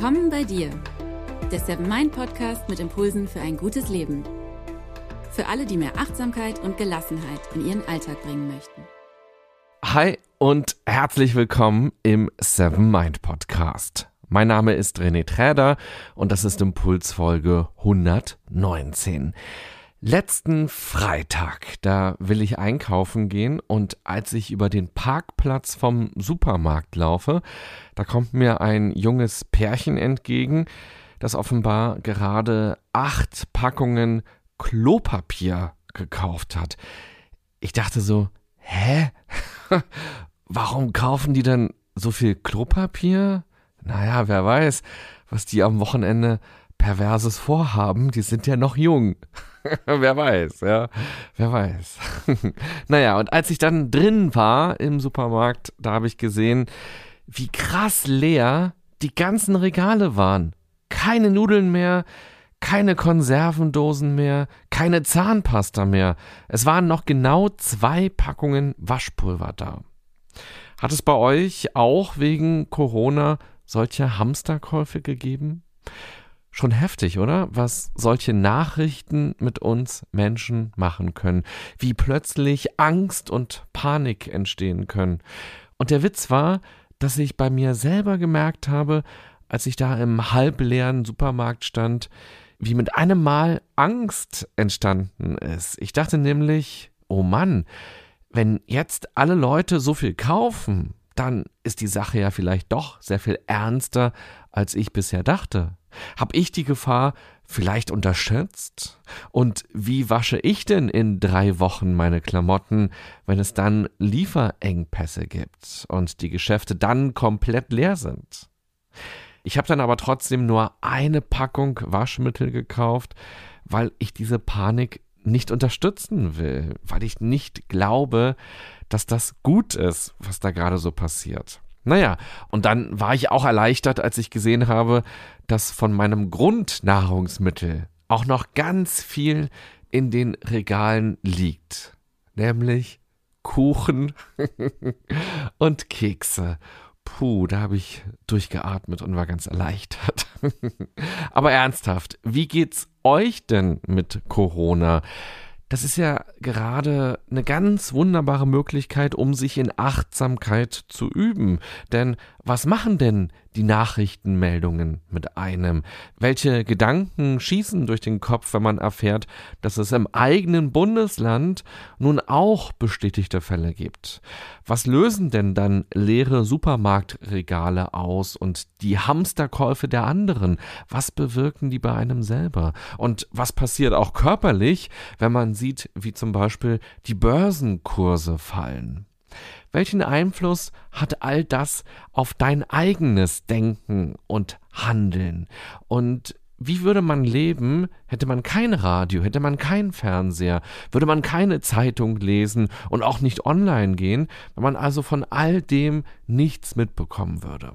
Willkommen bei dir, der Seven Mind Podcast mit Impulsen für ein gutes Leben. Für alle, die mehr Achtsamkeit und Gelassenheit in ihren Alltag bringen möchten. Hi und herzlich willkommen im Seven Mind Podcast. Mein Name ist René Träder und das ist Impulsfolge 119. Letzten Freitag, da will ich einkaufen gehen und als ich über den Parkplatz vom Supermarkt laufe, da kommt mir ein junges Pärchen entgegen, das offenbar gerade acht Packungen Klopapier gekauft hat. Ich dachte so, hä? Warum kaufen die denn so viel Klopapier? Naja, wer weiß, was die am Wochenende perverses vorhaben. Die sind ja noch jung. wer weiß, ja. Wer weiß. naja, und als ich dann drin war im Supermarkt, da habe ich gesehen, wie krass leer die ganzen Regale waren. Keine Nudeln mehr, keine Konservendosen mehr, keine Zahnpasta mehr. Es waren noch genau zwei Packungen Waschpulver da. Hat es bei euch auch wegen Corona solche Hamsterkäufe gegeben? Schon heftig, oder? Was solche Nachrichten mit uns Menschen machen können. Wie plötzlich Angst und Panik entstehen können. Und der Witz war, dass ich bei mir selber gemerkt habe, als ich da im halbleeren Supermarkt stand, wie mit einem Mal Angst entstanden ist. Ich dachte nämlich, oh Mann, wenn jetzt alle Leute so viel kaufen, dann ist die Sache ja vielleicht doch sehr viel ernster, als ich bisher dachte. Hab ich die Gefahr vielleicht unterschätzt? Und wie wasche ich denn in drei Wochen meine Klamotten, wenn es dann Lieferengpässe gibt und die Geschäfte dann komplett leer sind? Ich habe dann aber trotzdem nur eine Packung Waschmittel gekauft, weil ich diese Panik nicht unterstützen will, weil ich nicht glaube, dass das gut ist, was da gerade so passiert. Naja, und dann war ich auch erleichtert, als ich gesehen habe, dass von meinem Grundnahrungsmittel auch noch ganz viel in den Regalen liegt. Nämlich Kuchen und Kekse. Puh, da habe ich durchgeatmet und war ganz erleichtert. Aber ernsthaft, wie geht's euch denn mit Corona? Das ist ja gerade eine ganz wunderbare Möglichkeit, um sich in Achtsamkeit zu üben. Denn was machen denn die Nachrichtenmeldungen mit einem? Welche Gedanken schießen durch den Kopf, wenn man erfährt, dass es im eigenen Bundesland nun auch bestätigte Fälle gibt? Was lösen denn dann leere Supermarktregale aus und die Hamsterkäufe der anderen? Was bewirken die bei einem selber? Und was passiert auch körperlich, wenn man sieht, wie zum Beispiel die Börsenkurse fallen? Welchen Einfluss hat all das auf dein eigenes Denken und Handeln? Und wie würde man leben, hätte man kein Radio, hätte man keinen Fernseher, würde man keine Zeitung lesen und auch nicht online gehen, wenn man also von all dem nichts mitbekommen würde?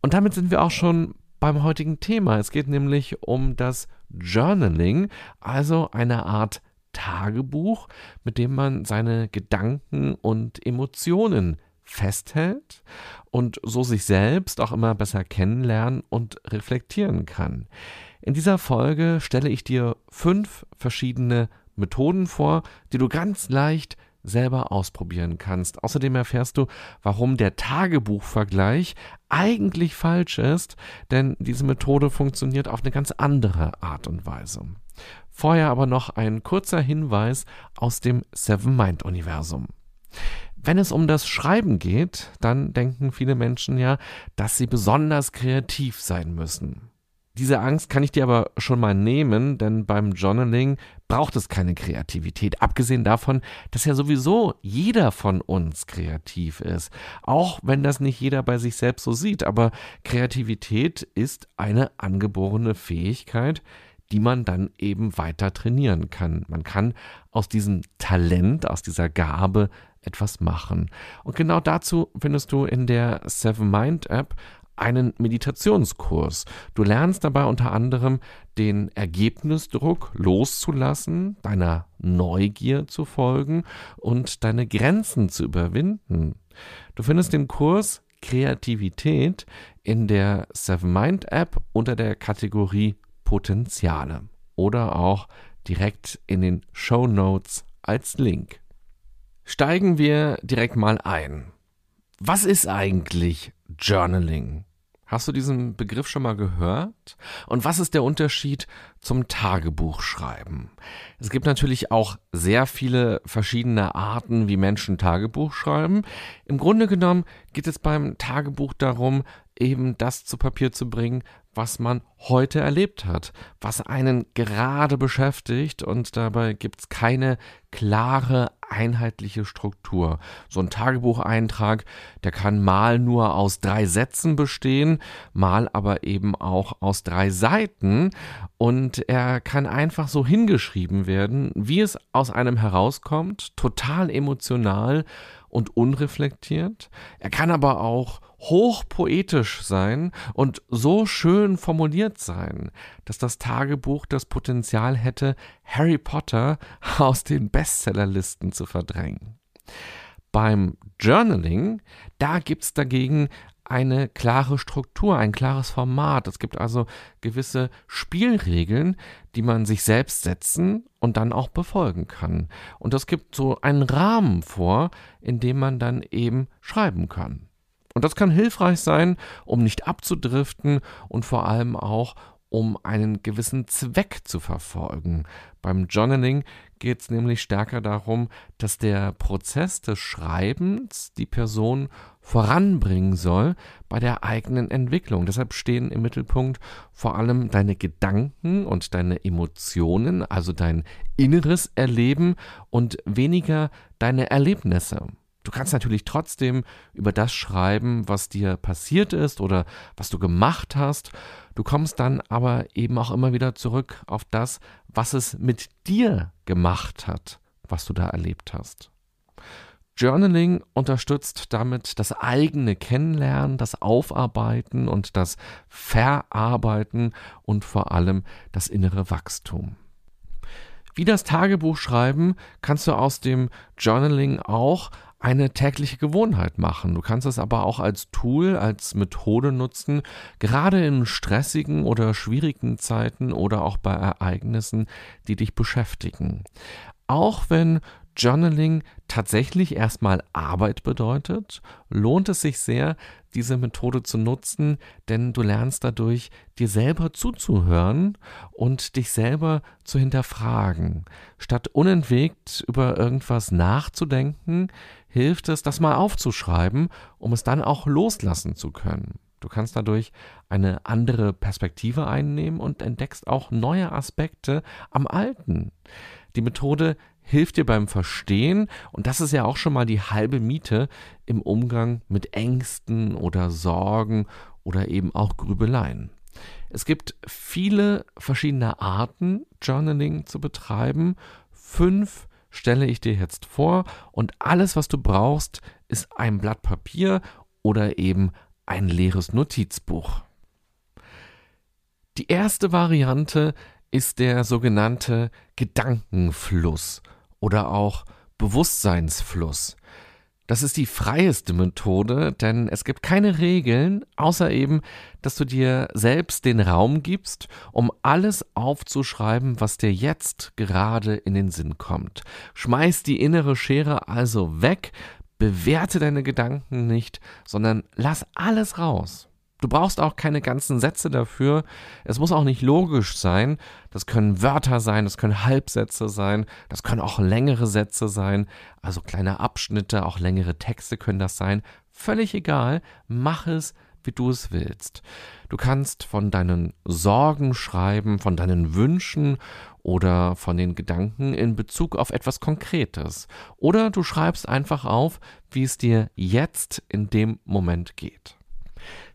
Und damit sind wir auch schon beim heutigen Thema. Es geht nämlich um das Journaling, also eine Art Tagebuch, mit dem man seine Gedanken und Emotionen festhält und so sich selbst auch immer besser kennenlernen und reflektieren kann. In dieser Folge stelle ich dir fünf verschiedene Methoden vor, die du ganz leicht selber ausprobieren kannst. Außerdem erfährst du, warum der Tagebuchvergleich eigentlich falsch ist, denn diese Methode funktioniert auf eine ganz andere Art und Weise. Vorher aber noch ein kurzer Hinweis aus dem Seven Mind Universum. Wenn es um das Schreiben geht, dann denken viele Menschen ja, dass sie besonders kreativ sein müssen. Diese Angst kann ich dir aber schon mal nehmen, denn beim Journaling braucht es keine Kreativität. Abgesehen davon, dass ja sowieso jeder von uns kreativ ist. Auch wenn das nicht jeder bei sich selbst so sieht. Aber Kreativität ist eine angeborene Fähigkeit, die man dann eben weiter trainieren kann. Man kann aus diesem Talent, aus dieser Gabe etwas machen. Und genau dazu findest du in der Seven Mind App einen Meditationskurs. Du lernst dabei unter anderem den Ergebnisdruck loszulassen, deiner Neugier zu folgen und deine Grenzen zu überwinden. Du findest den Kurs Kreativität in der Seven Mind App unter der Kategorie Potenziale oder auch direkt in den Show Notes als Link. Steigen wir direkt mal ein. Was ist eigentlich Journaling? Hast du diesen Begriff schon mal gehört? Und was ist der Unterschied zum Tagebuchschreiben? Es gibt natürlich auch sehr viele verschiedene Arten, wie Menschen Tagebuch schreiben. Im Grunde genommen geht es beim Tagebuch darum, eben das zu Papier zu bringen, was man heute erlebt hat, was einen gerade beschäftigt und dabei gibt es keine klare, einheitliche Struktur. So ein Tagebucheintrag, der kann mal nur aus drei Sätzen bestehen, mal aber eben auch aus drei Seiten und er kann einfach so hingeschrieben werden, wie es aus einem herauskommt, total emotional und unreflektiert. Er kann aber auch hochpoetisch sein und so schön formuliert sein, dass das Tagebuch das Potenzial hätte, Harry Potter aus den Bestsellerlisten zu verdrängen. Beim Journaling, da gibt's dagegen eine klare Struktur, ein klares Format. Es gibt also gewisse Spielregeln, die man sich selbst setzen und dann auch befolgen kann. Und das gibt so einen Rahmen vor, in dem man dann eben schreiben kann. Und das kann hilfreich sein, um nicht abzudriften und vor allem auch, um einen gewissen Zweck zu verfolgen. Beim Journaling geht es nämlich stärker darum, dass der Prozess des Schreibens die Person voranbringen soll bei der eigenen Entwicklung. Deshalb stehen im Mittelpunkt vor allem deine Gedanken und deine Emotionen, also dein inneres Erleben und weniger deine Erlebnisse. Du kannst natürlich trotzdem über das schreiben, was dir passiert ist oder was du gemacht hast. Du kommst dann aber eben auch immer wieder zurück auf das, was es mit dir gemacht hat, was du da erlebt hast. Journaling unterstützt damit das eigene Kennenlernen, das Aufarbeiten und das Verarbeiten und vor allem das innere Wachstum. Wie das Tagebuch schreiben, kannst du aus dem Journaling auch eine tägliche Gewohnheit machen. Du kannst es aber auch als Tool, als Methode nutzen, gerade in stressigen oder schwierigen Zeiten oder auch bei Ereignissen, die dich beschäftigen. Auch wenn Journaling tatsächlich erstmal Arbeit bedeutet, lohnt es sich sehr, diese Methode zu nutzen, denn du lernst dadurch, dir selber zuzuhören und dich selber zu hinterfragen. Statt unentwegt über irgendwas nachzudenken, hilft es, das mal aufzuschreiben, um es dann auch loslassen zu können. Du kannst dadurch eine andere Perspektive einnehmen und entdeckst auch neue Aspekte am Alten. Die Methode hilft dir beim Verstehen und das ist ja auch schon mal die halbe Miete im Umgang mit Ängsten oder Sorgen oder eben auch Grübeleien. Es gibt viele verschiedene Arten, Journaling zu betreiben. Fünf stelle ich dir jetzt vor und alles, was du brauchst, ist ein Blatt Papier oder eben ein leeres Notizbuch. Die erste Variante ist der sogenannte Gedankenfluss oder auch Bewusstseinsfluss. Das ist die freieste Methode, denn es gibt keine Regeln, außer eben, dass du dir selbst den Raum gibst, um alles aufzuschreiben, was dir jetzt gerade in den Sinn kommt. Schmeiß die innere Schere also weg, bewerte deine Gedanken nicht, sondern lass alles raus. Du brauchst auch keine ganzen Sätze dafür. Es muss auch nicht logisch sein. Das können Wörter sein, das können Halbsätze sein, das können auch längere Sätze sein, also kleine Abschnitte, auch längere Texte können das sein. Völlig egal, mach es, wie du es willst. Du kannst von deinen Sorgen schreiben, von deinen Wünschen oder von den Gedanken in Bezug auf etwas Konkretes. Oder du schreibst einfach auf, wie es dir jetzt in dem Moment geht.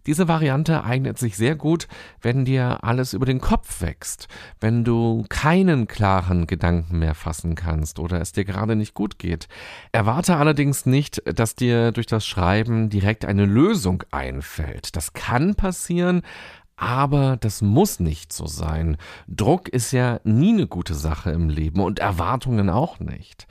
Diese Variante eignet sich sehr gut, wenn dir alles über den Kopf wächst, wenn du keinen klaren Gedanken mehr fassen kannst oder es dir gerade nicht gut geht. Erwarte allerdings nicht, dass dir durch das Schreiben direkt eine Lösung einfällt. Das kann passieren, Aber das muss nicht so sein. Druck ist ja nie eine gute Sache im Leben und Erwartungen auch nicht.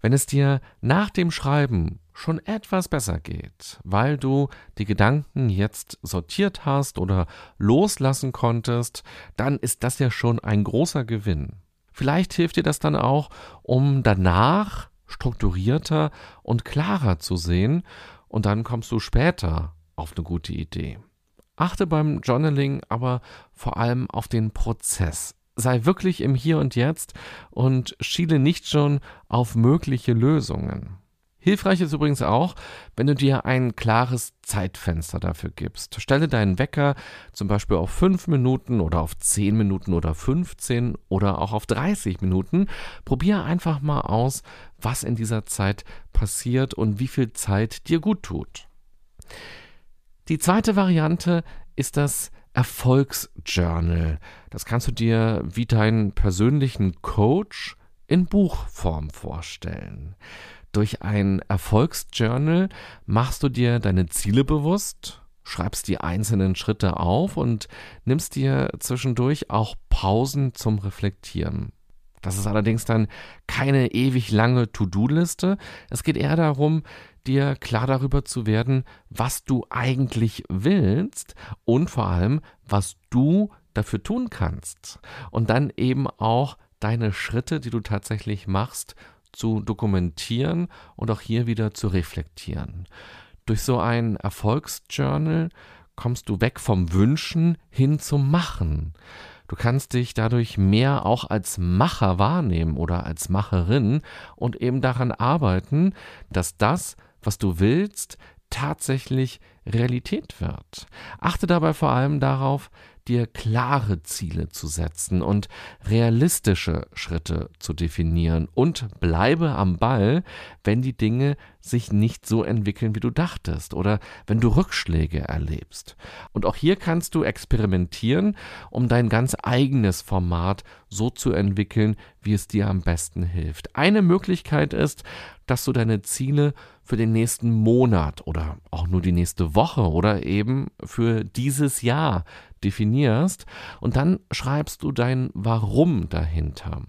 Wenn es dir nach dem Schreiben schon etwas besser geht, weil du die Gedanken jetzt sortiert hast oder loslassen konntest, dann ist das ja schon ein großer Gewinn. Vielleicht hilft dir das dann auch, um danach strukturierter und klarer zu sehen und dann kommst du später auf eine gute Idee. Achte beim Journaling aber vor allem auf den Prozess. Sei wirklich im Hier und Jetzt und schiele nicht schon auf mögliche Lösungen. Hilfreich ist übrigens auch, wenn du dir ein klares Zeitfenster dafür gibst. Stelle deinen Wecker zum Beispiel auf 5 Minuten oder auf 10 Minuten oder 15 oder auch auf 30 Minuten. Probier einfach mal aus, was in dieser Zeit passiert und wie viel Zeit dir gut tut. Die zweite Variante ist das Erfolgsjournal. Das kannst du dir wie deinen persönlichen Coach in Buchform vorstellen. Durch ein Erfolgsjournal machst du dir deine Ziele bewusst, schreibst die einzelnen Schritte auf und nimmst dir zwischendurch auch Pausen zum Reflektieren. Das ist allerdings dann keine ewig lange To-Do-Liste. Es geht eher darum, dir klar darüber zu werden, was du eigentlich willst und vor allem, was du dafür tun kannst. Und dann eben auch deine Schritte, die du tatsächlich machst, zu dokumentieren und auch hier wieder zu reflektieren. Durch so ein Erfolgsjournal kommst du weg vom Wünschen hin zum Machen. Du kannst dich dadurch mehr auch als Macher wahrnehmen oder als Macherin und eben daran arbeiten, dass das, was du willst, tatsächlich Realität wird. Achte dabei vor allem darauf, dir klare Ziele zu setzen und realistische Schritte zu definieren und bleibe am Ball, wenn die Dinge sich nicht so entwickeln, wie du dachtest oder wenn du Rückschläge erlebst. Und auch hier kannst du experimentieren, um dein ganz eigenes Format so zu entwickeln, wie es dir am besten hilft. Eine Möglichkeit ist, dass du deine Ziele für den nächsten Monat oder auch nur die nächste Woche oder eben für dieses Jahr definierst und dann schreibst du dein Warum dahinter.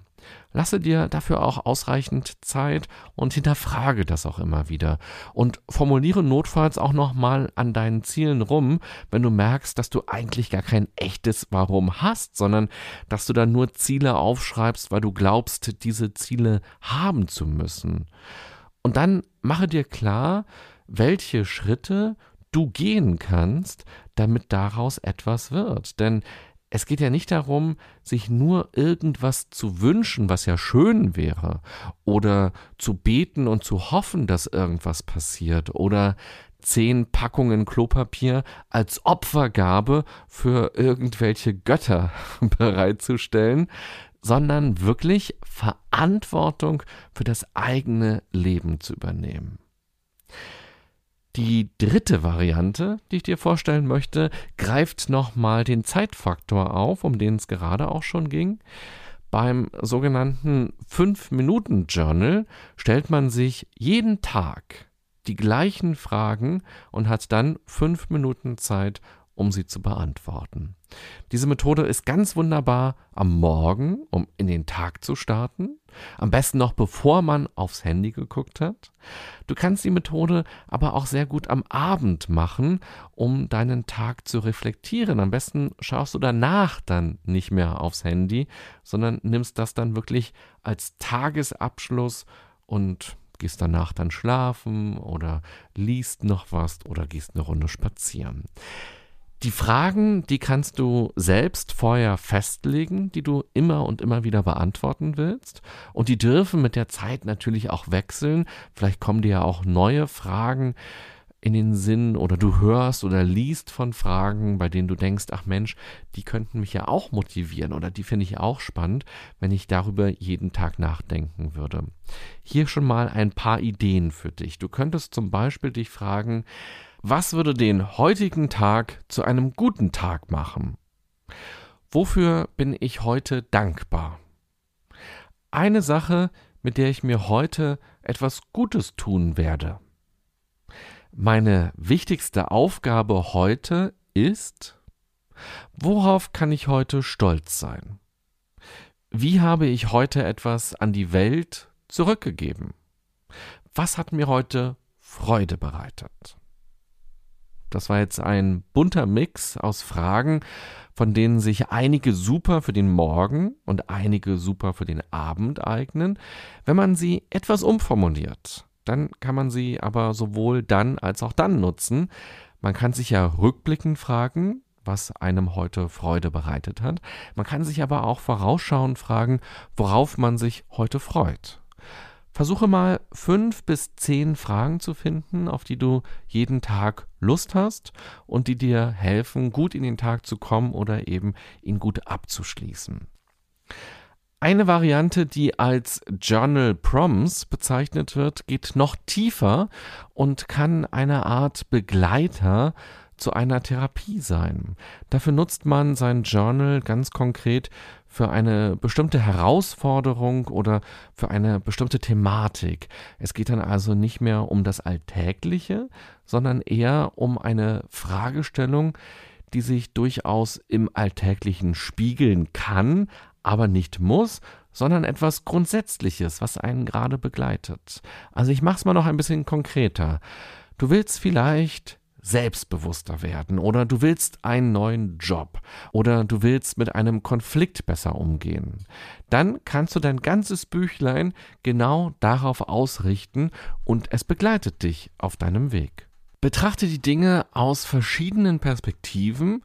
Lasse dir dafür auch ausreichend Zeit und hinterfrage das auch immer wieder und formuliere notfalls auch nochmal an deinen Zielen rum, wenn du merkst, dass du eigentlich gar kein echtes Warum hast, sondern dass du dann nur Ziele aufschreibst, weil du glaubst, diese Ziele haben zu müssen. Und dann mache dir klar, welche Schritte du gehen kannst, damit daraus etwas wird. Denn es geht ja nicht darum, sich nur irgendwas zu wünschen, was ja schön wäre, oder zu beten und zu hoffen, dass irgendwas passiert, oder zehn Packungen Klopapier als Opfergabe für irgendwelche Götter bereitzustellen, sondern wirklich Verantwortung für das eigene Leben zu übernehmen. Die dritte Variante, die ich dir vorstellen möchte, greift nochmal den Zeitfaktor auf, um den es gerade auch schon ging. Beim sogenannten 5-Minuten-Journal stellt man sich jeden Tag die gleichen Fragen und hat dann fünf Minuten Zeit, um sie zu beantworten. Diese Methode ist ganz wunderbar am Morgen, um in den Tag zu starten. Am besten noch bevor man aufs Handy geguckt hat. Du kannst die Methode aber auch sehr gut am Abend machen, um deinen Tag zu reflektieren. Am besten schaust du danach dann nicht mehr aufs Handy, sondern nimmst das dann wirklich als Tagesabschluss und gehst danach dann schlafen oder liest noch was oder gehst eine Runde spazieren. Die Fragen, die kannst du selbst vorher festlegen, die du immer und immer wieder beantworten willst. Und die dürfen mit der Zeit natürlich auch wechseln. Vielleicht kommen dir ja auch neue Fragen in den Sinn oder du hörst oder liest von Fragen, bei denen du denkst, ach Mensch, die könnten mich ja auch motivieren oder die finde ich auch spannend, wenn ich darüber jeden Tag nachdenken würde. Hier schon mal ein paar Ideen für dich. Du könntest zum Beispiel dich fragen, was würde den heutigen Tag zu einem guten Tag machen? Wofür bin ich heute dankbar? Eine Sache, mit der ich mir heute etwas Gutes tun werde. Meine wichtigste Aufgabe heute ist, Worauf kann ich heute stolz sein? Wie habe ich heute etwas an die Welt zurückgegeben? Was hat mir heute Freude bereitet? Das war jetzt ein bunter Mix aus Fragen, von denen sich einige super für den Morgen und einige super für den Abend eignen. Wenn man sie etwas umformuliert, dann kann man sie aber sowohl dann als auch dann nutzen. Man kann sich ja rückblickend fragen, was einem heute Freude bereitet hat. Man kann sich aber auch vorausschauend fragen, worauf man sich heute freut. Versuche mal fünf bis zehn Fragen zu finden, auf die du jeden Tag Lust hast und die dir helfen, gut in den Tag zu kommen oder eben ihn gut abzuschließen. Eine Variante, die als Journal Proms bezeichnet wird, geht noch tiefer und kann eine Art Begleiter zu einer Therapie sein. Dafür nutzt man sein Journal ganz konkret für eine bestimmte Herausforderung oder für eine bestimmte Thematik. Es geht dann also nicht mehr um das Alltägliche, sondern eher um eine Fragestellung, die sich durchaus im Alltäglichen spiegeln kann, aber nicht muss, sondern etwas Grundsätzliches, was einen gerade begleitet. Also ich mache es mal noch ein bisschen konkreter. Du willst vielleicht selbstbewusster werden oder du willst einen neuen Job oder du willst mit einem Konflikt besser umgehen, dann kannst du dein ganzes Büchlein genau darauf ausrichten und es begleitet dich auf deinem Weg. Betrachte die Dinge aus verschiedenen Perspektiven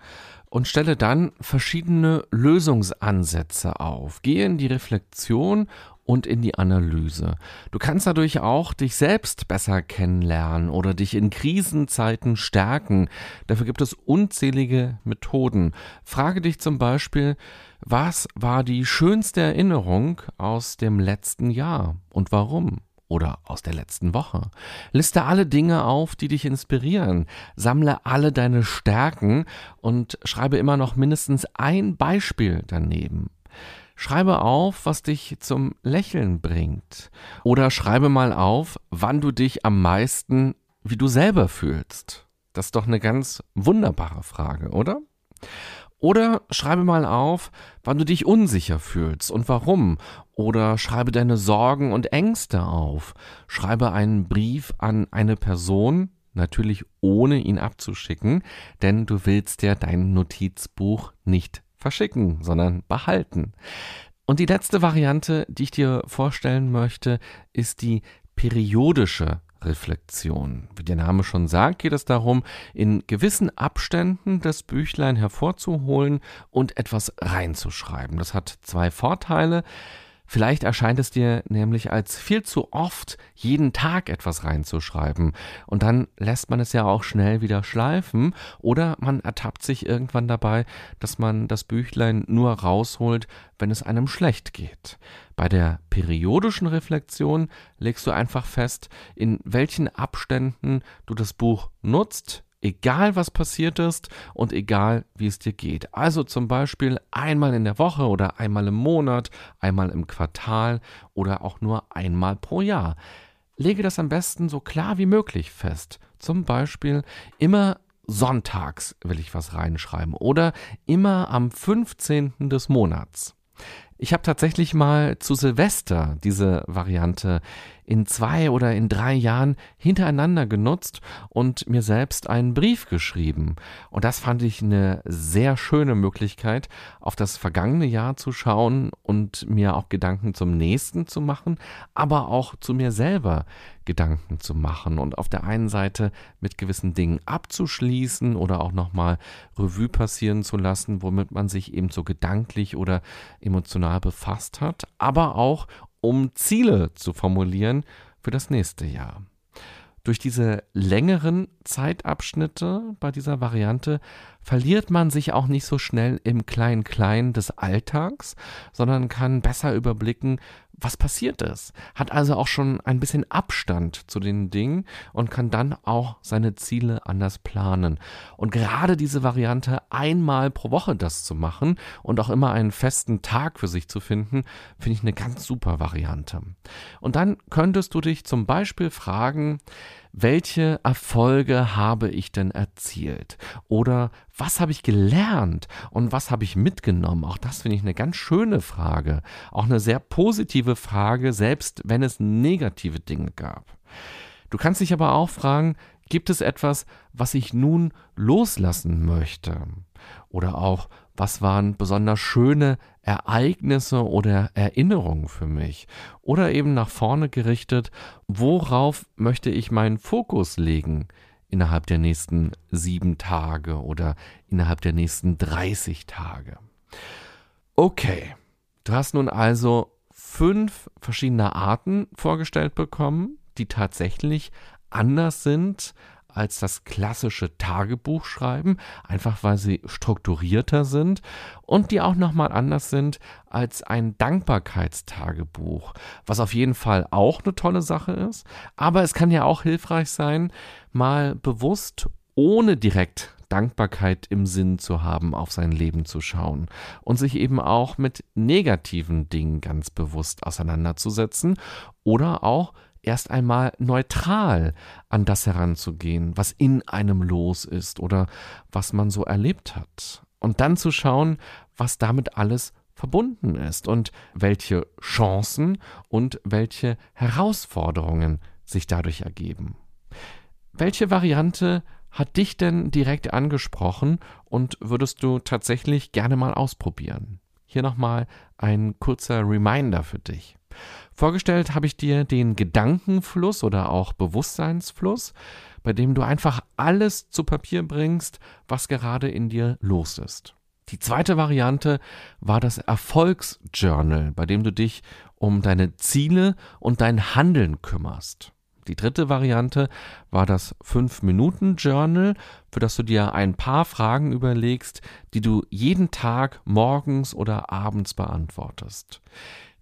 und stelle dann verschiedene Lösungsansätze auf. Gehe in die Reflexion und in die Analyse. Du kannst dadurch auch dich selbst besser kennenlernen oder dich in Krisenzeiten stärken. Dafür gibt es unzählige Methoden. Frage dich zum Beispiel, was war die schönste Erinnerung aus dem letzten Jahr und warum? oder aus der letzten Woche. Liste alle Dinge auf, die dich inspirieren. Sammle alle deine Stärken und schreibe immer noch mindestens ein Beispiel daneben. Schreibe auf, was dich zum Lächeln bringt. Oder schreibe mal auf, wann du dich am meisten wie du selber fühlst. Das ist doch eine ganz wunderbare Frage, oder? Oder schreibe mal auf, wann du dich unsicher fühlst und warum. Oder schreibe deine Sorgen und Ängste auf. Schreibe einen Brief an eine Person, natürlich ohne ihn abzuschicken, denn du willst ja dein Notizbuch nicht verschicken, sondern behalten. Und die letzte Variante, die ich dir vorstellen möchte, ist die periodische Reflexion. Wie der Name schon sagt, geht es darum, in gewissen Abständen das Büchlein hervorzuholen und etwas reinzuschreiben. Das hat zwei Vorteile. Vielleicht erscheint es dir nämlich als viel zu oft, jeden Tag etwas reinzuschreiben. Und dann lässt man es ja auch schnell wieder schleifen oder man ertappt sich irgendwann dabei, dass man das Büchlein nur rausholt, wenn es einem schlecht geht. Bei der periodischen Reflexion legst du einfach fest, in welchen Abständen du das Buch nutzt, egal was passiert ist und egal wie es dir geht. Also zum Beispiel einmal in der Woche oder einmal im Monat, einmal im Quartal oder auch nur einmal pro Jahr. Lege das am besten so klar wie möglich fest. Zum Beispiel immer sonntags will ich was reinschreiben oder immer am 15. des Monats. Ich habe tatsächlich mal zu Silvester diese Variante in zwei oder in drei Jahren hintereinander genutzt und mir selbst einen Brief geschrieben. Und das fand ich eine sehr schöne Möglichkeit, auf das vergangene Jahr zu schauen und mir auch Gedanken zum nächsten zu machen, aber auch zu mir selber Gedanken zu machen und auf der einen Seite mit gewissen Dingen abzuschließen oder auch nochmal Revue passieren zu lassen, womit man sich eben so gedanklich oder emotional befasst hat, aber auch um Ziele zu formulieren für das nächste Jahr. Durch diese längeren Zeitabschnitte bei dieser Variante verliert man sich auch nicht so schnell im Klein-Klein des Alltags, sondern kann besser überblicken, was passiert ist, hat also auch schon ein bisschen Abstand zu den Dingen und kann dann auch seine Ziele anders planen. Und gerade diese Variante, einmal pro Woche das zu machen und auch immer einen festen Tag für sich zu finden, finde ich eine ganz super Variante. Und dann könntest du dich zum Beispiel fragen, welche Erfolge habe ich denn erzielt? Oder was habe ich gelernt und was habe ich mitgenommen? Auch das finde ich eine ganz schöne Frage. Auch eine sehr positive Frage, selbst wenn es negative Dinge gab. Du kannst dich aber auch fragen, gibt es etwas, was ich nun loslassen möchte? Oder auch, was waren besonders schöne Ereignisse oder Erinnerungen für mich? Oder eben nach vorne gerichtet, worauf möchte ich meinen Fokus legen innerhalb der nächsten sieben Tage oder innerhalb der nächsten 30 Tage? Okay, du hast nun also fünf verschiedene Arten vorgestellt bekommen, die tatsächlich anders sind als das klassische Tagebuch schreiben, einfach weil sie strukturierter sind und die auch nochmal anders sind als ein Dankbarkeitstagebuch, was auf jeden Fall auch eine tolle Sache ist, aber es kann ja auch hilfreich sein, mal bewusst ohne direkt Dankbarkeit im Sinn zu haben, auf sein Leben zu schauen und sich eben auch mit negativen Dingen ganz bewusst auseinanderzusetzen oder auch erst einmal neutral an das heranzugehen, was in einem los ist oder was man so erlebt hat. Und dann zu schauen, was damit alles verbunden ist und welche Chancen und welche Herausforderungen sich dadurch ergeben. Welche Variante hat dich denn direkt angesprochen und würdest du tatsächlich gerne mal ausprobieren? Hier nochmal ein kurzer Reminder für dich. Vorgestellt habe ich dir den Gedankenfluss oder auch Bewusstseinsfluss, bei dem du einfach alles zu Papier bringst, was gerade in dir los ist. Die zweite Variante war das Erfolgsjournal, bei dem du dich um deine Ziele und dein Handeln kümmerst. Die dritte Variante war das 5-Minuten-Journal, für das du dir ein paar Fragen überlegst, die du jeden Tag morgens oder abends beantwortest.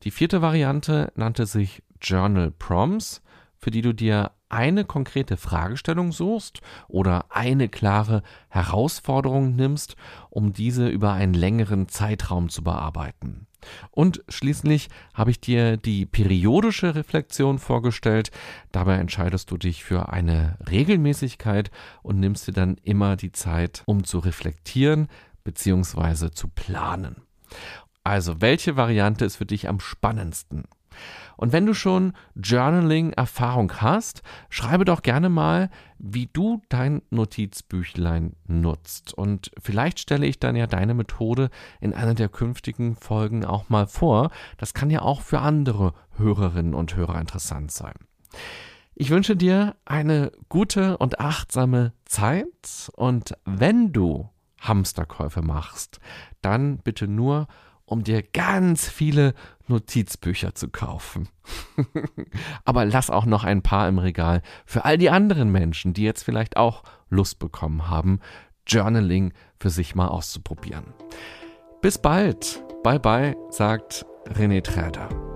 Die vierte Variante nannte sich Journal Prompts, für die du dir eine konkrete Fragestellung suchst oder eine klare Herausforderung nimmst, um diese über einen längeren Zeitraum zu bearbeiten. Und schließlich habe ich dir die periodische Reflexion vorgestellt. Dabei entscheidest du dich für eine Regelmäßigkeit und nimmst dir dann immer die Zeit, um zu reflektieren bzw. zu planen. Also, welche Variante ist für dich am spannendsten? Und wenn du schon Journaling-Erfahrung hast, schreibe doch gerne mal, wie du dein Notizbüchlein nutzt. Und vielleicht stelle ich dann ja deine Methode in einer der künftigen Folgen auch mal vor. Das kann ja auch für andere Hörerinnen und Hörer interessant sein. Ich wünsche dir eine gute und achtsame Zeit und wenn du Hamsterkäufe machst, dann bitte nur um dir ganz viele Notizbücher zu kaufen. Aber lass auch noch ein paar im Regal für all die anderen Menschen, die jetzt vielleicht auch Lust bekommen haben, Journaling für sich mal auszuprobieren. Bis bald. Bye bye, sagt René Träder.